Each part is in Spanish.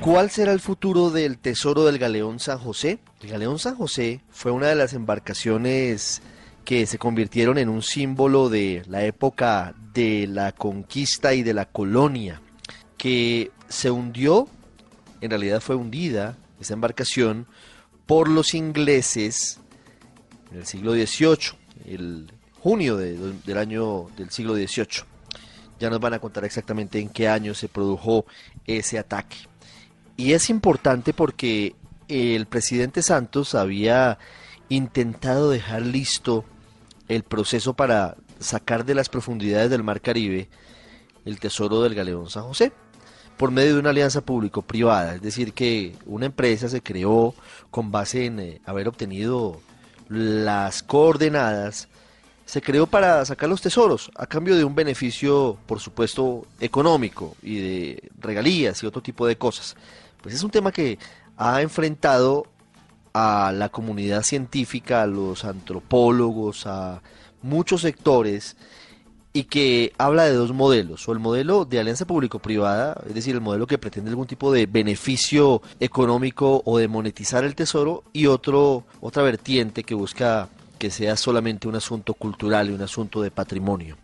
¿Cuál será el futuro del tesoro del galeón San José? El galeón San José fue una de las embarcaciones que se convirtieron en un símbolo de la época de la conquista y de la colonia, que se hundió, en realidad fue hundida esa embarcación por los ingleses en el siglo XVIII, el junio del año del siglo XVIII. Ya nos van a contar exactamente en qué año se produjo ese ataque. Y es importante porque el presidente Santos había intentado dejar listo el proceso para sacar de las profundidades del Mar Caribe el tesoro del galeón San José por medio de una alianza público-privada, es decir, que una empresa se creó con base en eh, haber obtenido las coordenadas, se creó para sacar los tesoros, a cambio de un beneficio, por supuesto, económico y de regalías y otro tipo de cosas. Pues es un tema que ha enfrentado a la comunidad científica, a los antropólogos, a muchos sectores y que habla de dos modelos, o el modelo de alianza público-privada, es decir, el modelo que pretende algún tipo de beneficio económico o de monetizar el tesoro, y otro, otra vertiente que busca que sea solamente un asunto cultural y un asunto de patrimonio.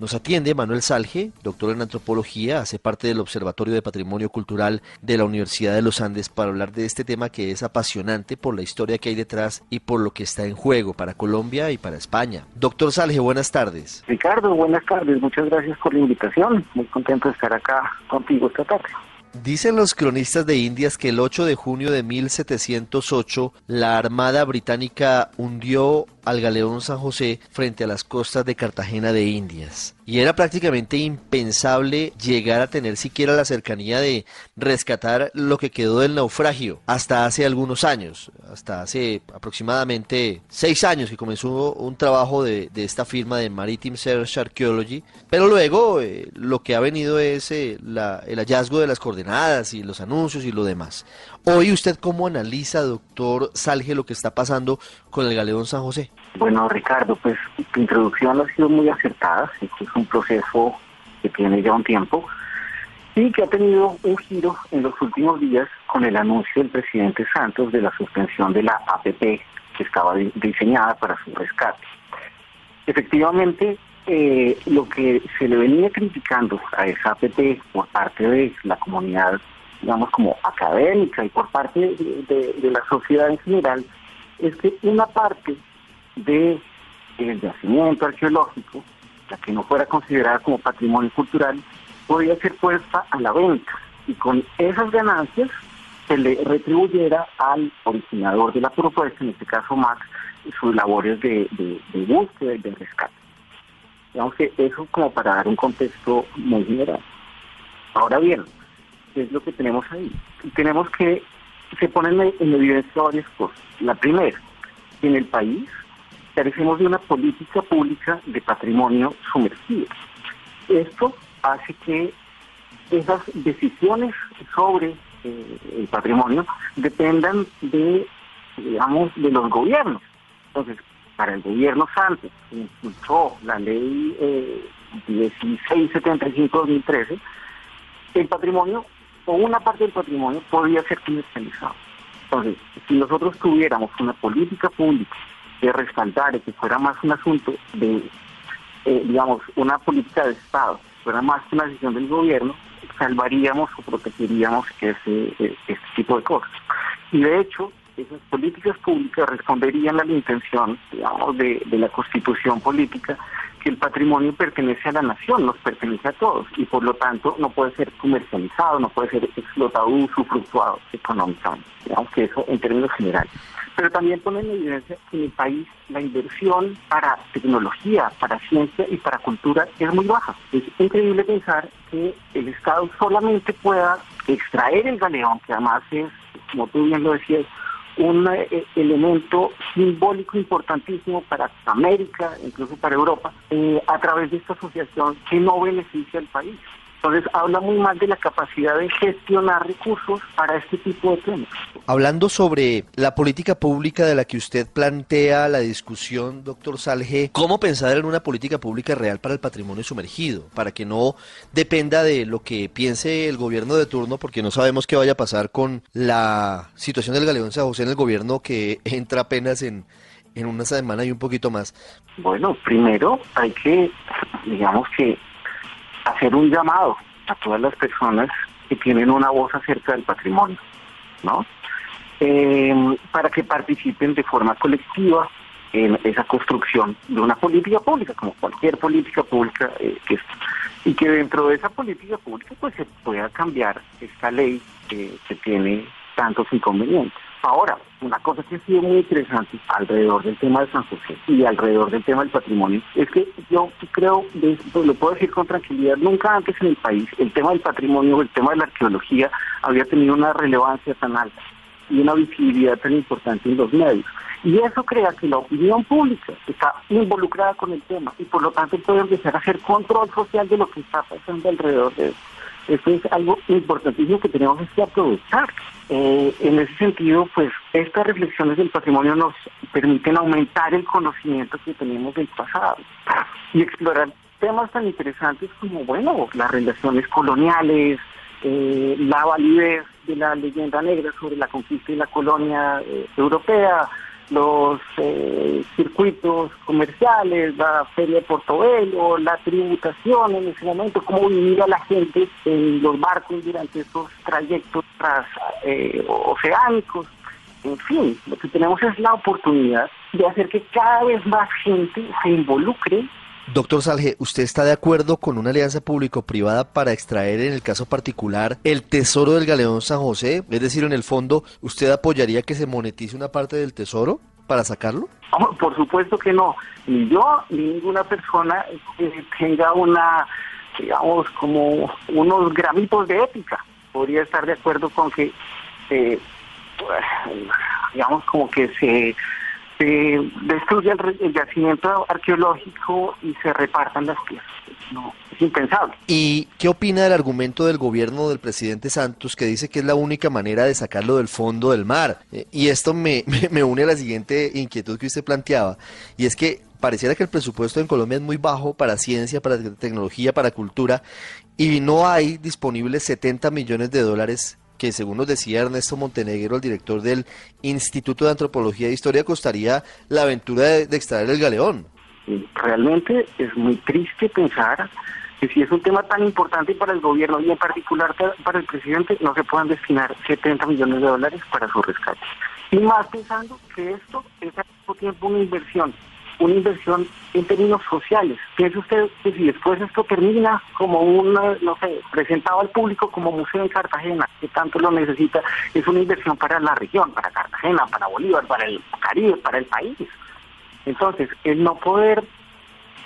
Nos atiende Manuel Salge, doctor en antropología, hace parte del Observatorio de Patrimonio Cultural de la Universidad de los Andes para hablar de este tema que es apasionante por la historia que hay detrás y por lo que está en juego para Colombia y para España. Doctor Salge, buenas tardes. Ricardo, buenas tardes. Muchas gracias por la invitación. Muy contento de estar acá contigo esta tarde. Dicen los cronistas de Indias que el 8 de junio de 1708 la Armada Británica hundió al galeón San José frente a las costas de Cartagena de Indias y era prácticamente impensable llegar a tener siquiera la cercanía de rescatar lo que quedó del naufragio hasta hace algunos años, hasta hace aproximadamente seis años que comenzó un trabajo de, esta firma de Maritime Search Archaeology, pero luego eh, lo que ha venido es eh, el hallazgo de las coordenadas y los anuncios y lo demás. Hoy usted cómo analiza, doctor Salge, lo que está pasando con el galeón San José. Bueno, Ricardo, pues tu introducción ha sido muy acertada, es un proceso que tiene ya un tiempo y que ha tenido un giro en los últimos días con el anuncio del presidente Santos de la suspensión de la APP que estaba diseñada para su rescate. Efectivamente, eh, lo que se le venía criticando a esa APP por parte de la comunidad, digamos como académica y por parte de la sociedad en general, es que una parte de el yacimiento arqueológico, la que no fuera considerada como patrimonio cultural, podía ser puesta a la venta y con esas ganancias se le retribuyera al originador de la propuesta, en este caso Max, sus labores de, búsqueda y de rescate. Digamos que eso como para dar un contexto muy general. Ahora bien, ¿qué es lo que tenemos ahí? Tenemos que se ponen en evidencia varias cosas. La primera, en el país carecemos de una política pública de patrimonio sumergido. Esto hace que esas decisiones sobre eh, el patrimonio dependan de, digamos, de los gobiernos. Entonces, para el gobierno Santos, que impulsó la ley eh, 1675-2013, el patrimonio o una parte del patrimonio podía ser comercializado. Entonces, si nosotros tuviéramos una política pública de respaldar y que fuera más un asunto de, eh, digamos, una política de Estado, fuera más una decisión del gobierno, salvaríamos o protegeríamos ese, e, este tipo de cosas. Y de hecho, esas políticas públicas responderían a la intención, digamos, de, de la constitución política que el patrimonio pertenece a la nación, nos pertenece a todos y por lo tanto no puede ser comercializado, no puede ser explotado, usufructuado económicamente. Digamos que eso en términos generales. Pero también pone en evidencia que en el país la inversión para tecnología, para ciencia y para cultura es muy baja. Es increíble pensar que el Estado solamente pueda extraer el galeón, que además es, como tú bien lo decías, un eh, elemento simbólico importantísimo para América, incluso para Europa, eh, a través de esta asociación que no beneficia al país. Entonces habla muy mal de la capacidad de gestionar recursos para este tipo de temas. Hablando sobre la política pública de la que usted plantea la discusión, doctor Salge, ¿cómo pensar en una política pública real para el patrimonio sumergido? Para que no dependa de lo que piense el gobierno de turno, porque no sabemos qué vaya a pasar con la situación del Galeón San José en el gobierno que entra apenas en, en una semana y un poquito más. Bueno, primero hay que, digamos que hacer un llamado a todas las personas que tienen una voz acerca del patrimonio, ¿no? Eh, para que participen de forma colectiva en esa construcción de una política pública, como cualquier política pública eh, que y que dentro de esa política pública pues se pueda cambiar esta ley que tiene tantos inconvenientes. Ahora, una cosa que ha sido muy interesante alrededor del tema de San José y alrededor del tema del patrimonio es que yo creo, lo puedo decir con tranquilidad, nunca antes en el país el tema del patrimonio, el tema de la arqueología había tenido una relevancia tan alta y una visibilidad tan importante en los medios. Y eso crea que la opinión pública está involucrada con el tema y por lo tanto puede empezar a hacer control social de lo que está pasando alrededor de eso. Eso es algo importantísimo que tenemos que aprovechar. Eh, en ese sentido, pues estas reflexiones del patrimonio nos permiten aumentar el conocimiento que tenemos del pasado y explorar temas tan interesantes como, bueno, las relaciones coloniales, eh, la validez de la leyenda negra sobre la conquista y la colonia eh, europea, los eh, circuitos comerciales, la feria de Portobelo, la tributación en ese momento, cómo vivía la gente en los barcos durante esos trayectos tras, eh, oceánicos. En fin, lo que tenemos es la oportunidad de hacer que cada vez más gente se involucre Doctor Salge, ¿usted está de acuerdo con una alianza público-privada para extraer en el caso particular el tesoro del galeón San José? Es decir, en el fondo, ¿usted apoyaría que se monetice una parte del tesoro para sacarlo? por supuesto que no. Ni yo, ni ninguna persona que tenga una, digamos, como unos gramitos de ética. Podría estar de acuerdo con que, eh, digamos, como que se se destruye el, yacimiento arqueológico y se repartan las piezas. No, es impensable. ¿Y qué opina del argumento del gobierno del presidente Santos que dice que es la única manera de sacarlo del fondo del mar? Eh, y esto me, me une a la siguiente inquietud que usted planteaba, y es que pareciera que el presupuesto en Colombia es muy bajo para ciencia, para tecnología, para cultura, y no hay disponibles 70 millones de dólares que según nos decía Ernesto Montenegro, el director del Instituto de Antropología e Historia, costaría la aventura de, extraer el galeón. Realmente es muy triste pensar que si es un tema tan importante para el gobierno y en particular para el presidente, no se puedan destinar 70 millones de dólares para su rescate. Y más pensando que esto es al mismo tiempo una inversión una inversión en términos sociales. Piense usted que si después esto termina como un, no sé, presentado al público como museo en Cartagena, que tanto lo necesita, es una inversión para la región, para Cartagena, para Bolívar, para el Caribe, para el país. Entonces, el no poder,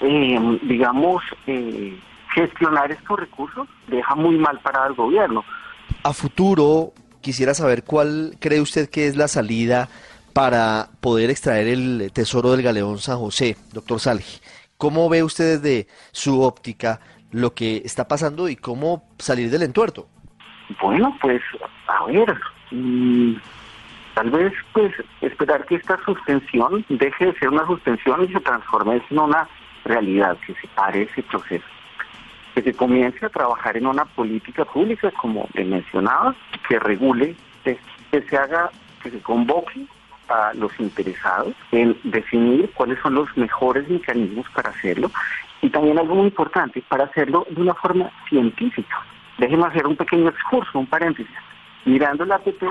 eh, digamos, eh, gestionar estos recursos deja muy mal para el gobierno. A futuro, quisiera saber cuál cree usted que es la salida para poder extraer el tesoro del galeón San José, doctor Salgi. ¿Cómo ve usted desde su óptica lo que está pasando y cómo salir del entuerto? Bueno, pues a ver, mm, tal vez pues esperar que esta suspensión deje de ser una suspensión y se transforme en una realidad, que se pare ese proceso, que se comience a trabajar en una política pública, como le mencionaba, que regule, que se haga, que se convoque a los interesados en definir cuáles son los mejores mecanismos para hacerlo y también algo muy importante, para hacerlo de una forma científica. Déjenme hacer un pequeño excurso, un paréntesis. Mirando la APP,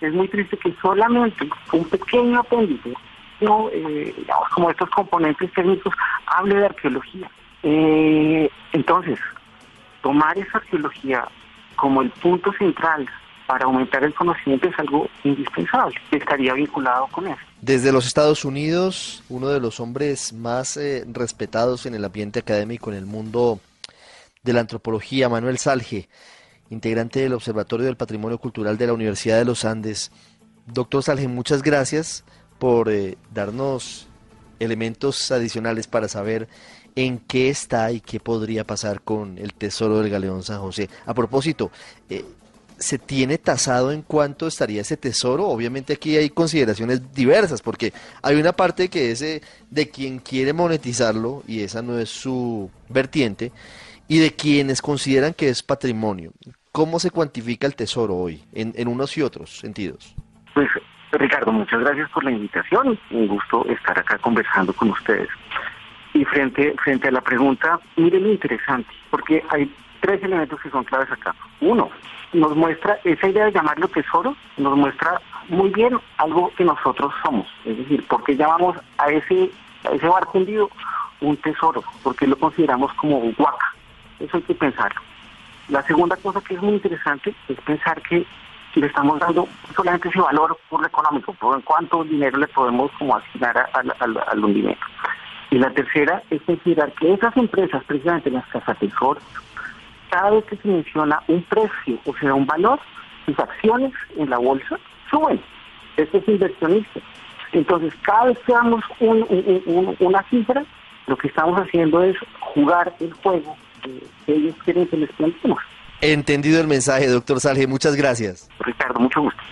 es muy triste que solamente un pequeño apéndice, no, eh, digamos, como estos componentes técnicos, hable de arqueología. Eh, entonces, tomar esa arqueología como el punto central para aumentar el conocimiento es algo indispensable, estaría vinculado con eso. Desde los Estados Unidos, uno de los hombres más eh, respetados en el ambiente académico en el mundo de la antropología, Manuel Salge, integrante del Observatorio del Patrimonio Cultural de la Universidad de los Andes. Doctor Salge, muchas gracias por eh, darnos elementos adicionales para saber en qué está y qué podría pasar con el tesoro del Galeón San José. A propósito, eh, ¿se tiene tasado en cuánto estaría ese tesoro? Obviamente aquí hay consideraciones diversas, porque hay una parte que es eh, de quien quiere monetizarlo, y esa no es su vertiente, y de quienes consideran que es patrimonio. ¿Cómo se cuantifica el tesoro hoy, en, en unos y otros sentidos? Pues Ricardo, muchas gracias por la invitación. Un gusto estar acá conversando con ustedes. Y frente, frente a la pregunta, miren lo interesante, porque hay tres elementos que son claves acá. Uno, nos muestra esa idea de llamarlo tesoro, nos muestra muy bien algo que nosotros somos. Es decir, ¿por qué llamamos a ese, a ese barco un tesoro? Porque lo consideramos como guaca. Eso hay que pensarlo. La segunda cosa que es muy interesante es pensar que le estamos dando solamente ese valor por lo económico, por cuánto dinero le podemos como asignar al hundimiento. Y la tercera es considerar que esas empresas, precisamente las casas tesoros, cada vez que se menciona un precio, o sea, un valor, sus acciones en la bolsa suben. Esto es inversionista. Entonces, cada vez que damos una cifra, lo que estamos haciendo es jugar el juego que ellos quieren que les planteemos. Entendido el mensaje, doctor Salge. Muchas gracias. Ricardo, mucho gusto.